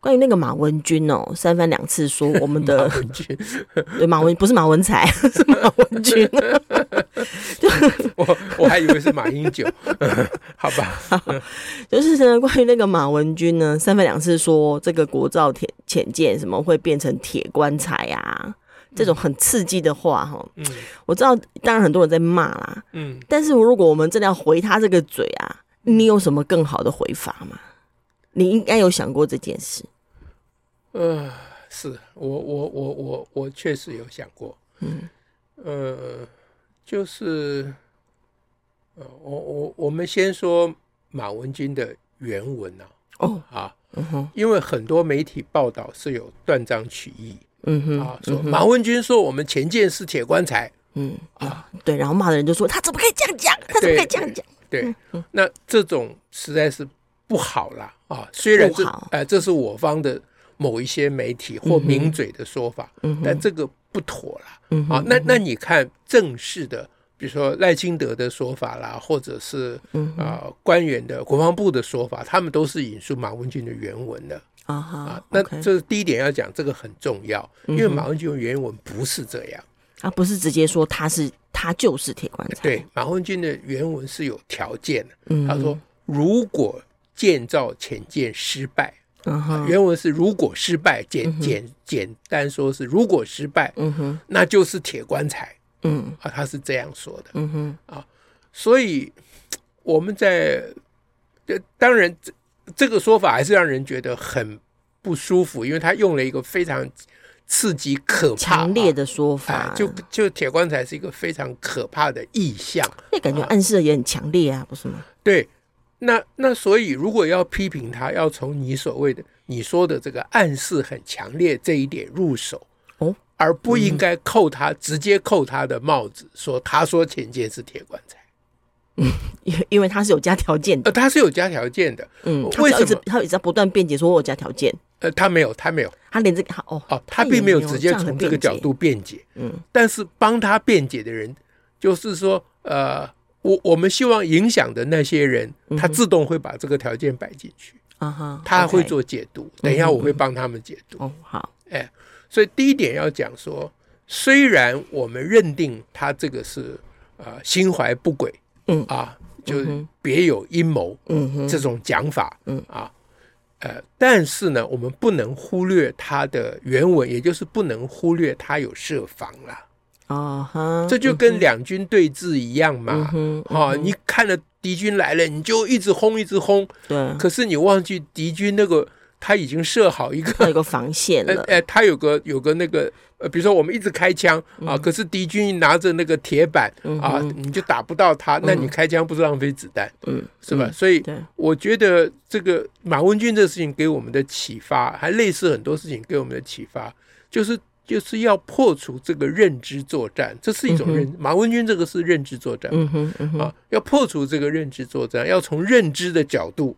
关于那个马文君哦，三番两次说我们的 马文君，对马文不是马文才，是马文君。我我还以为是马英九，好吧好。就是呢，关于那个马文君呢，三番两次说这个国造铁潜舰什么会变成铁棺材啊，这种很刺激的话哈。嗯，我知道，当然很多人在骂啦。嗯，但是如果我们真的要回他这个嘴啊，你有什么更好的回法吗？你应该有想过这件事，呃，是我我我我我确实有想过，嗯，呃，就是，呃，我我我们先说马文君的原文啊，哦。啊，嗯哼，因为很多媒体报道是有断章取义，嗯哼，啊，说马文君说我们前舰是铁棺材，嗯啊，对，然后骂的人就说他怎么可以这样讲，他怎么可以这样讲？对，那这种实在是。不好啦啊！虽然这哎、呃，这是我方的某一些媒体或名嘴的说法，嗯、但这个不妥了。嗯、啊，那那你看正式的，比如说赖清德的说法啦，或者是啊、官员的国防部的说法，他们都是引述马文君的原文的啊，啊。那这是第一点要讲，这个很重要，因为马文君的原文不是这样啊，不是直接说他是他就是铁棺材。对，马文君的原文是有条件的。嗯，他说如果。建造潜舰失败，原文是如果失败，简简简单说是如果失败，嗯哼。那就是铁棺材，嗯。啊，他是这样说的，嗯哼。啊，所以我们在，当然这这个说法还是让人觉得很不舒服，因为他用了一个非常刺激、可怕、强烈的说法，就就铁棺材是一个非常可怕的意象，那感觉暗示的也很强烈啊，不是吗？对。那那所以，如果要批评他，要从你所谓的你说的这个暗示很强烈这一点入手哦，而不应该扣他、嗯、直接扣他的帽子，说他说潜舰是铁棺材，嗯，因因为他是有加条件的，呃，他是有加条件的，嗯，为什么？他一直在不断辩解说我有加条件？呃，他没有，他没有，他连这个哦哦，他并没有直接从这个角度辩解，嗯，但是帮他辩解的人就是说，呃。我我们希望影响的那些人，他自动会把这个条件摆进去，啊哈，他会做解读。等一下我会帮他们解读。哦，好，哎，所以第一点要讲说，虽然我们认定他这个是啊心怀不轨，嗯。啊，就别有阴谋，嗯这种讲法，嗯。啊，呃，但是呢，我们不能忽略他的原文，也就是不能忽略他有设防了。啊哈，这就跟两军对峙一样嘛。哈，你看了敌军来了，你就一直轰，一直轰。对。可是你忘记敌军那个他已经设好一个一个防线了。哎，他有个有个那个呃，比如说我们一直开枪啊，可是敌军拿着那个铁板啊，你就打不到他，那你开枪不是浪费子弹？嗯，是吧？所以我觉得这个马文军这个事情给我们的启发，还类似很多事情给我们的启发，就是。就是要破除这个认知作战，这是一种认。马文君这个是认知作战，嗯哼，嗯哼，啊，要破除这个认知作战，要从认知的角度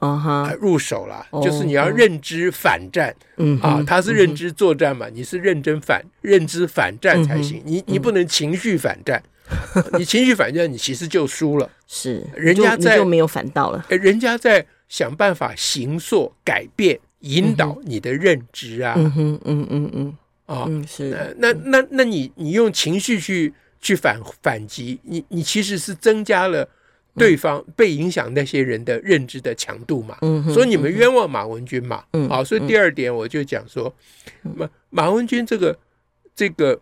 啊入手了。就是你要认知反战，嗯啊，他是认知作战嘛，你是认真反认知反战才行。你你不能情绪反战，你情绪反战，你其实就输了。是，人家在就没有反到了，人家在想办法形塑、改变、引导你的认知啊。嗯哼，嗯嗯嗯。啊、哦嗯，是，那那那你你用情绪去去反反击，你你其实是增加了对方被影响那些人的认知的强度嘛，嗯，所以你们冤枉马文君嘛，嗯，好，所以第二点我就讲说，马马文君这个这个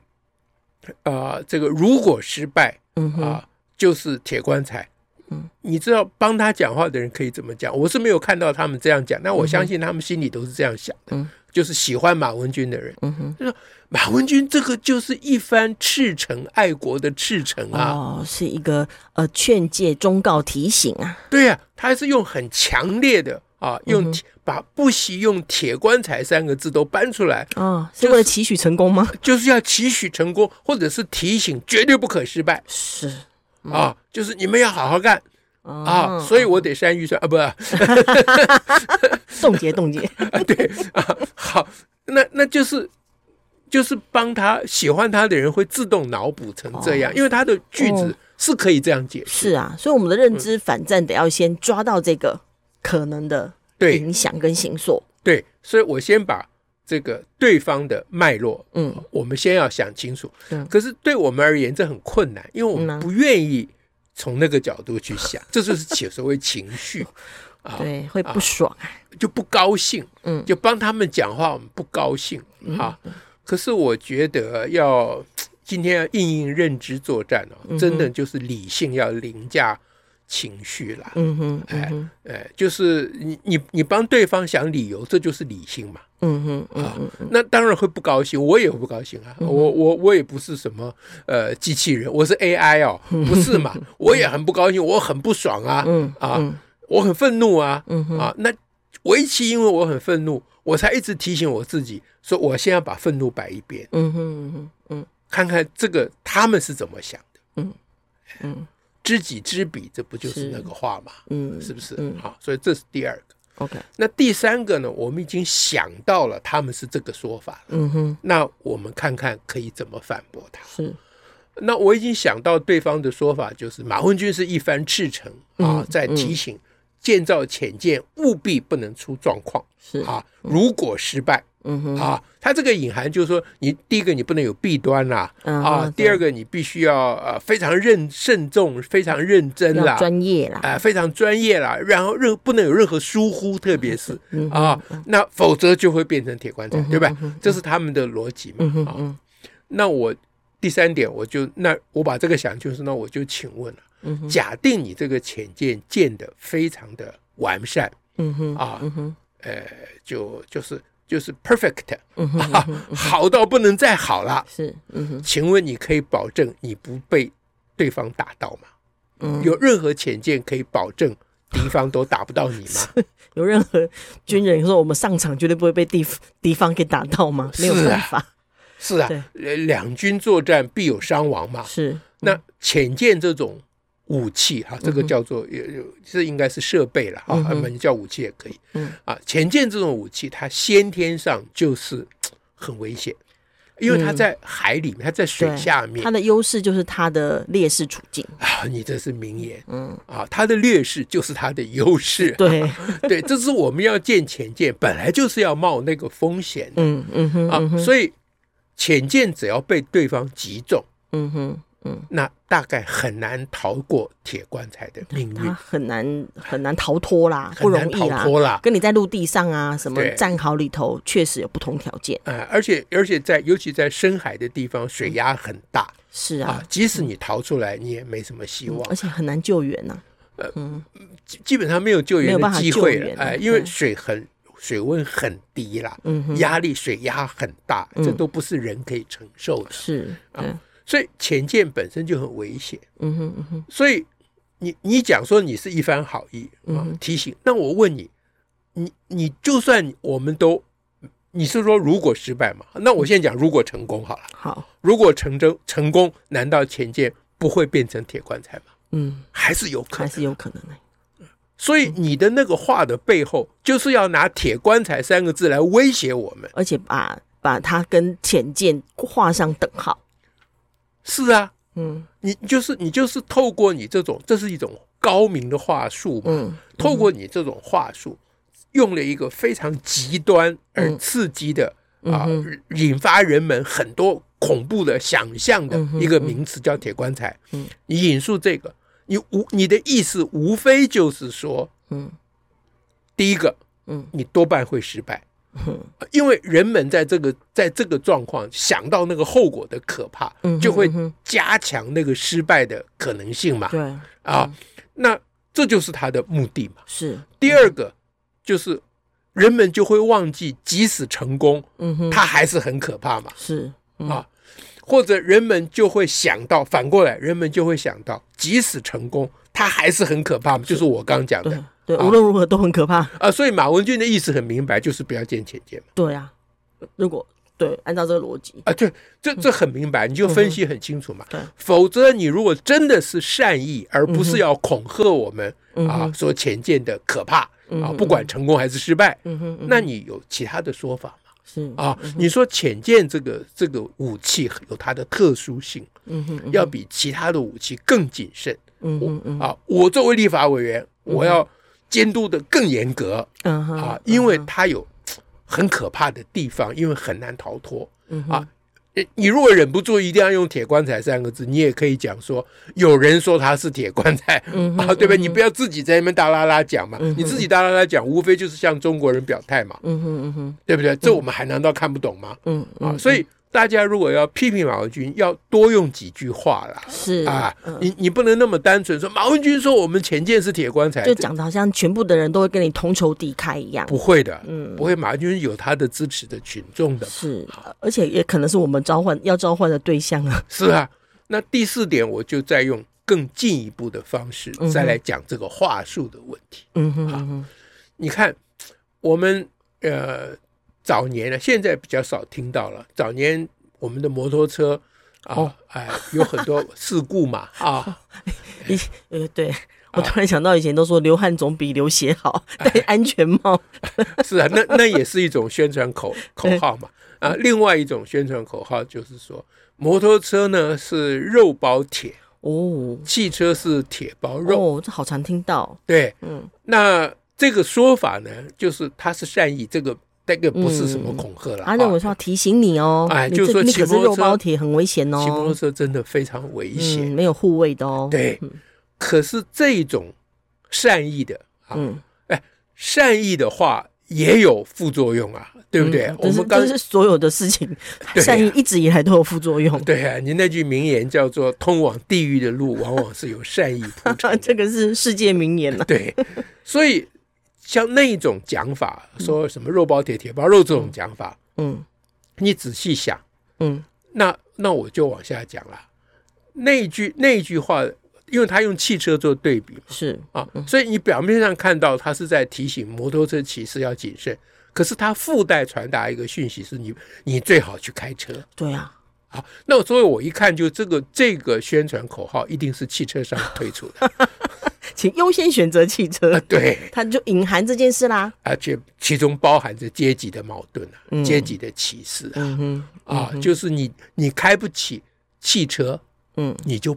啊、呃，这个如果失败，嗯啊，就是铁棺材，嗯，你知道帮他讲话的人可以怎么讲？我是没有看到他们这样讲，那我相信他们心里都是这样想的。嗯就是喜欢马文君的人，嗯哼，就说马文君这个就是一番赤诚爱国的赤诚啊，哦，是一个呃劝诫、忠告、提醒啊，对呀、啊，他是用很强烈的啊，用把不惜用铁棺材三个字都搬出来啊，是为了期许成功吗？就是要期许成功，或者是提醒绝对不可失败。是啊，就是你们要好好干啊，所以我得删预算啊，不，冻结冻结。啊，对啊，好，那那就是就是帮他喜欢他的人会自动脑补成这样，因为他的句子是可以这样解释。是啊，所以我们的认知反战得要先抓到这个。可能的影响跟形塑，对，所以我先把这个对方的脉络，嗯，我们先要想清楚。嗯，可是对我们而言，这很困难，因为我们不愿意从那个角度去想，这就是起所谓情绪。啊，对，会不爽，就不高兴，嗯，就帮他们讲话，我们不高兴啊。可是我觉得要今天要应应认知作战哦，真的就是理性要凌驾。情绪啦，嗯哼，哎哎，就是你你你帮对方想理由，这就是理性嘛，嗯哼，啊，那当然会不高兴，我也会不高兴啊，我我我也不是什么呃机器人，我是 AI 哦，不是嘛，我也很不高兴，我很不爽啊，啊，我很愤怒啊，啊，那唯其因为我很愤怒，我才一直提醒我自己说，我先要把愤怒摆一边，嗯哼嗯，看看这个他们是怎么想的，嗯嗯。知己知彼，这不就是那个话吗？嗯，是不是？嗯，好，所以这是第二个。OK，那第三个呢？我们已经想到了他们是这个说法了。嗯哼，那我们看看可以怎么反驳他。是，那我已经想到对方的说法，就是马文君是一番赤诚啊，在提醒建造潜舰务必不能出状况。是啊，如果失败。嗯哼。啊，他这个隐含就是说，你第一个你不能有弊端啦，啊，第二个你必须要呃非常认慎重、非常认真啦，专业啦，啊，非常专业啦，然后任不能有任何疏忽，特别是啊，那否则就会变成铁棺材，对吧？这是他们的逻辑嘛。啊，那我第三点，我就那我把这个想就是，那我就请问了，假定你这个潜舰建的非常的完善，嗯哼啊，嗯哼，呃，就就是。就是 perfect，好到不能再好了。是，请问你可以保证你不被对方打到吗？嗯有任何浅见可以保证敌方都打不到你吗？有任何军人说我们上场绝对不会被敌敌方给打到吗？没有办法。是啊，两军作战必有伤亡嘛。是，那浅见这种。武器哈，这个叫做也有，这应该是设备了啊，我们叫武器也可以。嗯啊，潜舰这种武器，它先天上就是很危险，因为它在海里面，它在水下面，它的优势就是它的劣势处境啊。你这是名言，嗯啊，它的劣势就是它的优势。对 对，这是我们要建潜舰，本来就是要冒那个风险。嗯嗯哼啊，所以潜舰只要被对方击中，嗯哼。嗯，那大概很难逃过铁棺材的命运，很难很难逃脱啦，不容易啦。跟你在陆地上啊，什么战壕里头，确实有不同条件。哎，而且而且在尤其在深海的地方，水压很大。是啊，即使你逃出来，你也没什么希望，而且很难救援呐。呃，嗯，基本上没有救援的机会了。哎，因为水很水温很低啦，嗯，压力水压很大，这都不是人可以承受的。是啊。所以浅见本身就很危险，嗯哼嗯哼。所以你你讲说你是一番好意啊，提醒。那我问你，你你就算我们都，你是说如果失败嘛？那我现在讲如果成功好了。好，如果成真成功，难道潜舰不会变成铁棺材吗？嗯，还是有可能，还是有可能的。所以你的那个话的背后，就是要拿铁棺材三个字来威胁我们，而且把把它跟潜舰画上等号。是啊，嗯，你就是你就是透过你这种，这是一种高明的话术嘛，嗯，透过你这种话术，用了一个非常极端而刺激的啊，引发人们很多恐怖的想象的一个名词叫铁棺材。嗯，你引述这个，你无你的意思无非就是说，嗯，第一个，嗯，你多半会失败。因为人们在这个在这个状况想到那个后果的可怕，就会加强那个失败的可能性嘛。对啊，那这就是他的目的嘛。是第二个，就是人们就会忘记，即使成功，嗯哼，他还是很可怕嘛。是啊，或者人们就会想到反过来，人们就会想到，即使成功。它还是很可怕嘛？就是我刚讲的，对，无论如何都很可怕啊。所以马文君的意思很明白，就是不要见浅见嘛。对啊，如果。对，按照这个逻辑啊，对，这这很明白，你就分析很清楚嘛。对，否则你如果真的是善意，而不是要恐吓我们啊，说浅见的可怕啊，不管成功还是失败，那你有其他的说法吗？是啊，你说潜舰这个这个武器有它的特殊性，嗯哼，要比其他的武器更谨慎，嗯嗯啊，我作为立法委员，我要监督的更严格，嗯啊，因为它有。很可怕的地方，因为很难逃脱。嗯哼。啊，你如果忍不住一定要用“铁棺材”三个字，你也可以讲说，有人说他是铁棺材，嗯、对吧？嗯、你不要自己在那边大啦啦讲嘛，嗯、你自己大啦啦讲，无非就是向中国人表态嘛，嗯哼嗯哼，对不对？这我们还难道看不懂吗？嗯啊，所以。大家如果要批评马文君，要多用几句话啦。是啊，你你不能那么单纯说马文君说我们前舰是铁棺材，就讲的好像全部的人都会跟你同仇敌忾一样。不会的，嗯，不会。马文君有他的支持的群众的，是，而且也可能是我们召唤要召唤的对象啊。是啊，那第四点，我就再用更进一步的方式再来讲这个话术的问题。嗯哼，好，你看我们呃。早年呢，现在比较少听到了。早年我们的摩托车啊，哦、哎，有很多事故嘛 啊。一呃，对我突然想到，以前都说流汗总比流血好，戴安全帽。哎、是啊，那那也是一种宣传口口号嘛。啊，另外一种宣传口号就是说，摩托车呢是肉包铁哦，汽车是铁包肉。哦，这好常听到。对，嗯，那这个说法呢，就是它是善意这个。这个不是什么恐吓了，他认为说要提醒你哦，哎，就是说骑摩托车你可是肉包铁很危险哦，骑摩托车真的非常危险，没有护卫的哦。对，可是这种善意的啊，哎，善意的话也有副作用啊，对不对？我们刚是所有的事情，善意一直以来都有副作用。对啊，你那句名言叫做“通往地狱的路往往是由善意铺成”，这个是世界名言了。对，所以。像那一种讲法，说什么肉包铁、铁包肉这种讲法，嗯，你仔细想，嗯，那那我就往下讲了。那句那句话，因为他用汽车做对比，是。啊，所以你表面上看到他是在提醒摩托车骑士要谨慎，可是他附带传达一个讯息，是你你最好去开车。对啊，好，那所以我一看就这个这个宣传口号一定是汽车商推出的。请优先选择汽车，啊、对，它就隐含这件事啦，而且其中包含着阶级的矛盾啊，嗯、阶级的歧视啊，嗯嗯、啊，就是你你开不起汽车，嗯，你就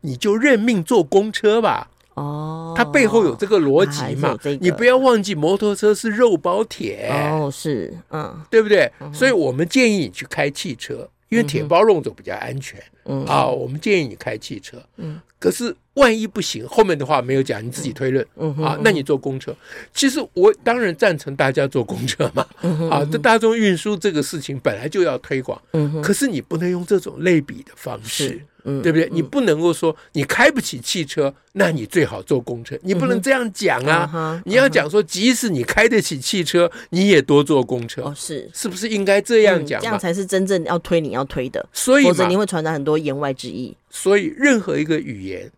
你就认命坐公车吧，哦，它背后有这个逻辑嘛，这个、你不要忘记摩托车是肉包铁，哦，是，嗯，对不对？嗯、所以我们建议你去开汽车。因为铁包肉走比较安全，嗯啊，我们建议你开汽车，嗯，可是万一不行，后面的话没有讲，你自己推论，嗯啊，那你坐公车。其实我当然赞成大家坐公车嘛，啊，这大众运输这个事情本来就要推广，嗯，可是你不能用这种类比的方式。嗯，对不对？你不能够说你开不起汽车，那你最好坐公车。你不能这样讲啊！你要讲说，即使你开得起汽车，你也多坐公车。哦，是，是不是应该这样讲？这样才是真正要推你要推的。所以，否则你会传达很多言外之意。所以，任何一个语言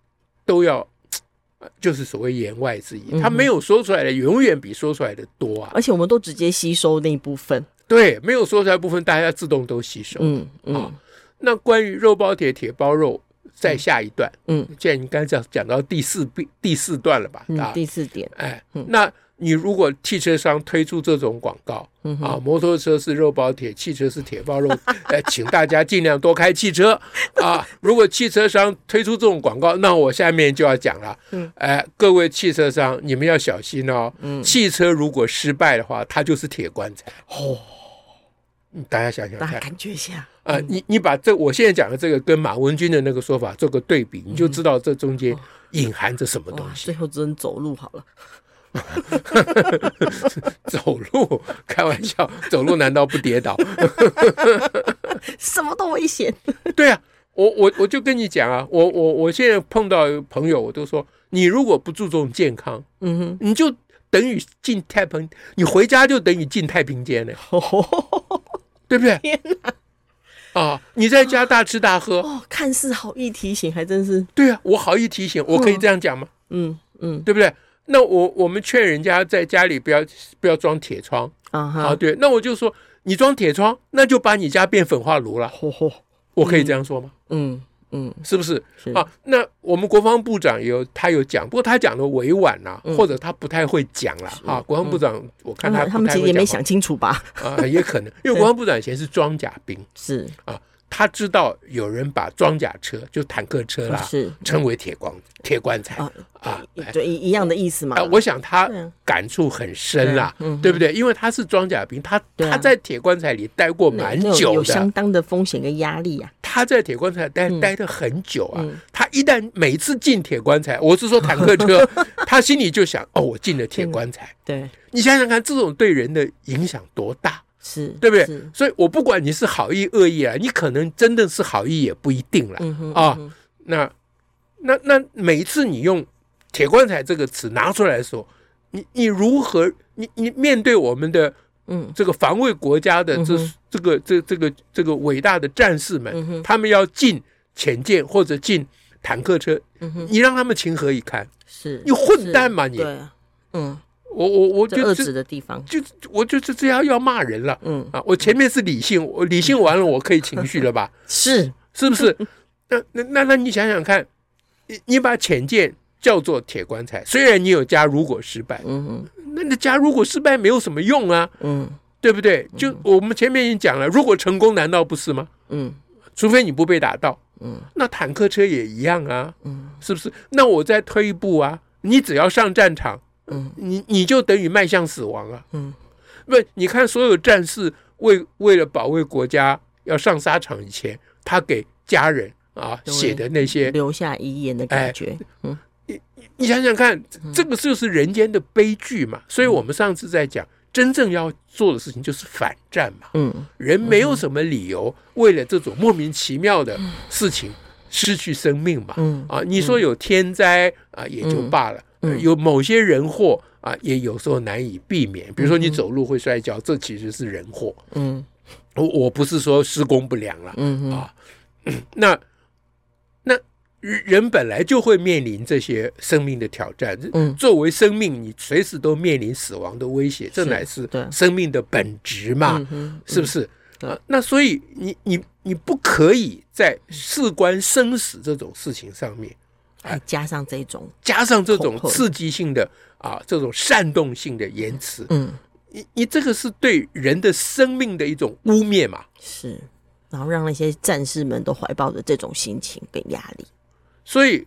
都要，就是所谓言外之意。他没有说出来的，永远比说出来的多啊！而且，我们都直接吸收那一部分。对，没有说出来部分，大家自动都吸收。嗯嗯。那关于肉包铁、铁包肉，再下一段。嗯，既然你刚才讲讲到第四第四段了吧？啊，第四点。哎，那你如果汽车商推出这种广告，啊，摩托车是肉包铁，汽车是铁包肉，哎，请大家尽量多开汽车啊。如果汽车商推出这种广告，那我下面就要讲了。嗯，哎，各位汽车商，你们要小心哦。嗯，汽车如果失败的话，它就是铁棺材。哦。大家想想看，感觉一下啊！你你把这我现在讲的这个跟马文君的那个说法做个对比，你就知道这中间隐含着什么东西。最后只能走路好了。走路？开玩笑，走路难道不跌倒？什么都危险。对啊，我我我就跟你讲啊，我我我现在碰到朋友，我都说，你如果不注重健康，嗯哼，你就等于进太平，你回家就等于进太平间了。对不对？天哪！啊，你在家大吃大喝哦，看似好意提醒，还真是对啊，我好意提醒，我可以这样讲吗？嗯嗯，对不对？那我我们劝人家在家里不要不要装铁窗啊，啊，对，那我就说你装铁窗，那就把你家变焚化炉了，嚯嚯，我可以这样说吗？嗯。嗯，是不是，是啊？那我们国防部长有他有讲，不过他讲的委婉呐、啊，嗯、或者他不太会讲了啊。国防部长，嗯、我看他他们其实也没想清楚吧？啊，也可能，因为国防部长以前是装甲兵，是啊。他知道有人把装甲车，就坦克车啦，是称为铁棺铁棺材啊，对，一样的意思嘛。我想他感触很深啦，对不对？因为他是装甲兵，他他在铁棺材里待过蛮久的，有相当的风险跟压力啊。他在铁棺材待待的很久啊，他一旦每次进铁棺材，我是说坦克车，他心里就想：哦，我进了铁棺材。对，你想想看，这种对人的影响多大。是对不对？所以我不管你是好意恶意啊，你可能真的是好意也不一定了啊。那那那每一次你用“铁棺材”这个词拿出来的时候，你你如何？你你面对我们的嗯这个防卫国家的这这个这这个这个伟大的战士们，他们要进潜舰或者进坦克车，你让他们情何以堪？是你混蛋嘛你？嗯。我我我就遏制的地方，就我就是这样要骂人了。嗯啊，我前面是理性，我理性完了，我可以情绪了吧？是是不是？那那那那你想想看，你你把浅见叫做铁棺材，虽然你有加如果失败，嗯嗯，那你加如果失败没有什么用啊，嗯，对不对？就我们前面已经讲了，如果成功难道不是吗？嗯，除非你不被打到，嗯，那坦克车也一样啊，嗯，是不是？那我再退一步啊，你只要上战场。嗯，你你就等于迈向死亡啊！嗯，不，你看所有战士为为了保卫国家要上沙场以前，他给家人啊写的那些留下遗言的感觉。嗯，你你想想看，这个就是人间的悲剧嘛。所以我们上次在讲，真正要做的事情就是反战嘛。嗯，人没有什么理由为了这种莫名其妙的事情失去生命嘛。嗯啊，你说有天灾啊也就罢了。有某些人祸啊，也有时候难以避免。比如说你走路会摔跤，这其实是人祸。嗯，我我不是说施工不良了。嗯啊，那那人本来就会面临这些生命的挑战。嗯，作为生命，你随时都面临死亡的威胁，这乃是生命的本质嘛？是不是？啊，那所以你你你不可以在事关生死这种事情上面。还加上这种，加上这种刺激性的啊，这种煽动性的言辞，嗯，你你这个是对人的生命的一种污蔑嘛？是，然后让那些战士们都怀抱着这种心情跟压力。所以，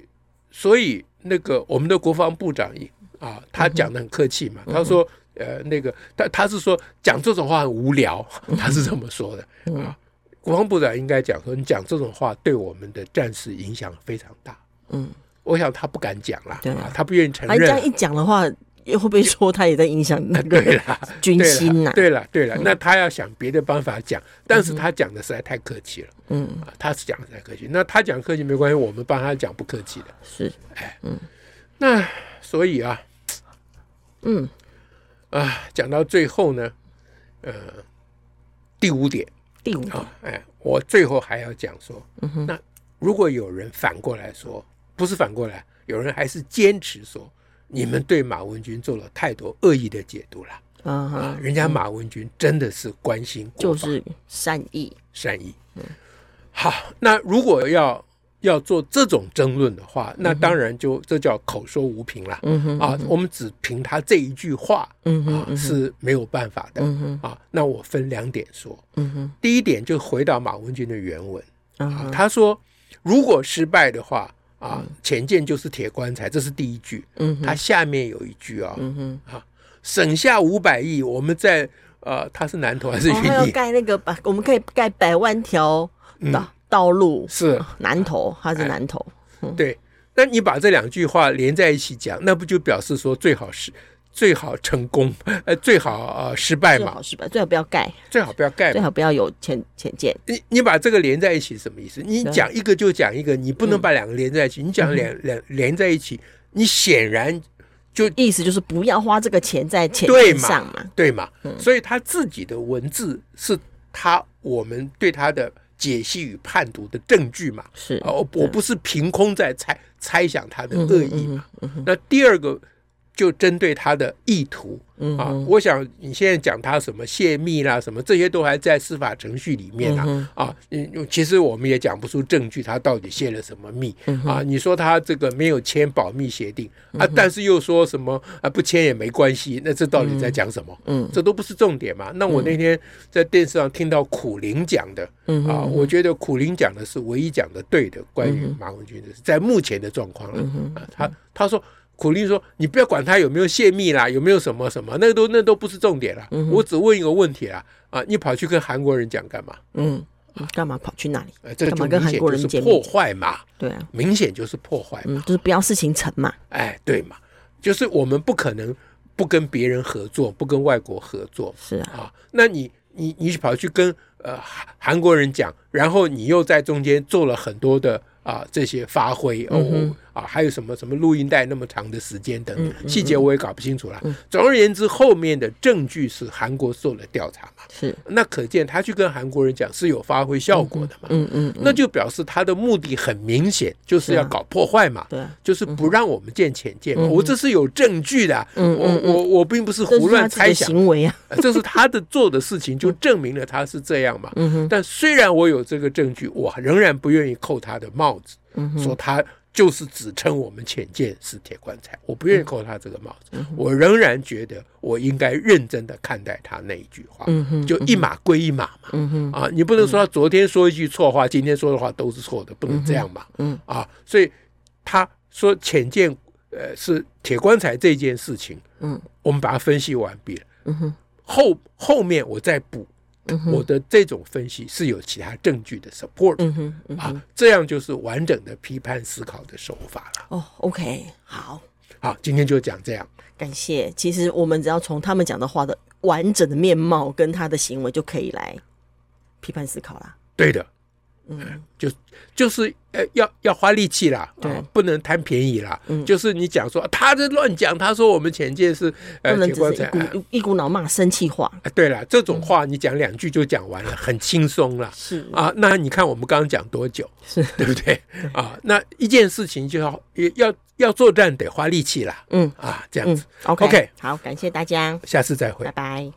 所以那个我们的国防部长啊，他讲的很客气嘛，嗯、他说，呃，那个他他是说讲这种话很无聊，他是这么说的啊。嗯、国防部长应该讲说，你讲这种话对我们的战士影响非常大。嗯。我想他不敢讲了，对啊，他不愿意承认。他这样一讲的话，会不会说他也在影响那个 军心呐？对了，对了，那他要想别的办法讲，但是他讲的实在太客气了。嗯，他是讲的太客气，那他讲客气没关系，我们帮他讲不客气的。是，哎，嗯，那所以啊，嗯，啊，讲到最后呢，呃，第五点，第五点，哎，我最后还要讲说，那如果有人反过来说。不是反过来，有人还是坚持说，你们对马文君做了太多恶意的解读了。嗯、啊，人家马文君真的是关心就是善意，善意。嗯，好，那如果要要做这种争论的话，那当然就这叫口说无凭了。嗯哼，啊，我们只凭他这一句话，嗯哼，啊是没有办法的。嗯哼，啊，那我分两点说。嗯哼，第一点就回到马文君的原文。啊，他说如果失败的话。啊，浅见就是铁棺材，这是第一句。嗯哼，它下面有一句啊，嗯哼，啊，省下五百亿，我们在呃，他是南投还是云林？要盖那个百，我们可以盖百万条道道路。是南投，他是南投。对，那你把这两句话连在一起讲，那不就表示说最好是？最好成功，呃，最好呃失败嘛。最好失败，最好不要盖。最好不要盖，最好不要有潜潜见。你你把这个连在一起什么意思？你讲一个就讲一个，你不能把两个连在一起。你讲两两连在一起，你显然就意思就是不要花这个钱在潜舰上嘛，对嘛？所以他自己的文字是他我们对他的。解析与判读的证据嘛。是哦，我我不是凭空在猜猜想他的恶意嘛。那第二个。就针对他的意图啊，我想你现在讲他什么泄密啦，什么这些都还在司法程序里面啊啊，嗯，其实我们也讲不出证据，他到底泄了什么密啊？你说他这个没有签保密协定啊，但是又说什么啊不签也没关系，那这到底在讲什么？嗯，这都不是重点嘛。那我那天在电视上听到苦苓讲的啊，我觉得苦苓讲的是唯一讲的对的，关于马文君的，在目前的状况了啊，他他说。苦力说：“你不要管他有没有泄密啦，有没有什么什么，那都那都不是重点了。嗯、我只问一个问题啦，啊，你跑去跟韩国人讲干嘛？嗯，干嘛跑去那里？呃，这个就明显就是破坏嘛。对啊，明显就是破坏嘛，就是不要事情成嘛。哎，对嘛，就是我们不可能不跟别人合作，不跟外国合作。是啊，啊，那你你你跑去跟呃韩国人讲，然后你又在中间做了很多的啊这些发挥哦。啊，还有什么什么录音带那么长的时间等等细节我也搞不清楚了。总而言之，后面的证据是韩国做了调查嘛？是，那可见他去跟韩国人讲是有发挥效果的嘛？嗯嗯，那就表示他的目的很明显，就是要搞破坏嘛？对，就是不让我们见浅见嘛。我这是有证据的，我我我并不是胡乱猜想行为啊，这是他的做的事情，就 证明了他是这样嘛。但虽然我有这个证据，我仍然不愿意扣他的帽子，说他。就是指称我们浅见是铁棺材，我不愿意扣他这个帽子。嗯、我仍然觉得我应该认真的看待他那一句话，就一码归一码嘛。啊，你不能说他昨天说一句错话，今天说的话都是错的，不能这样嘛。啊，所以他说浅见呃是铁棺材这件事情，嗯，我们把它分析完毕了。后后面我再补。我的这种分析是有其他证据的 support，嗯哼嗯啊，这样就是完整的批判思考的手法了。哦，OK，好，好，今天就讲这样。感谢。其实我们只要从他们讲的话的完整的面貌跟他的行为，就可以来批判思考啦。对的。嗯，就就是呃，要要花力气啦，对，不能贪便宜啦。嗯，就是你讲说他在乱讲，他说我们潜舰是呃铁棺材，一股脑骂生气话。对了，这种话你讲两句就讲完了，很轻松了。是啊，那你看我们刚刚讲多久？是对不对？啊，那一件事情就要要要作战得花力气啦。嗯啊，这样子。OK，好，感谢大家，下次再会，拜拜。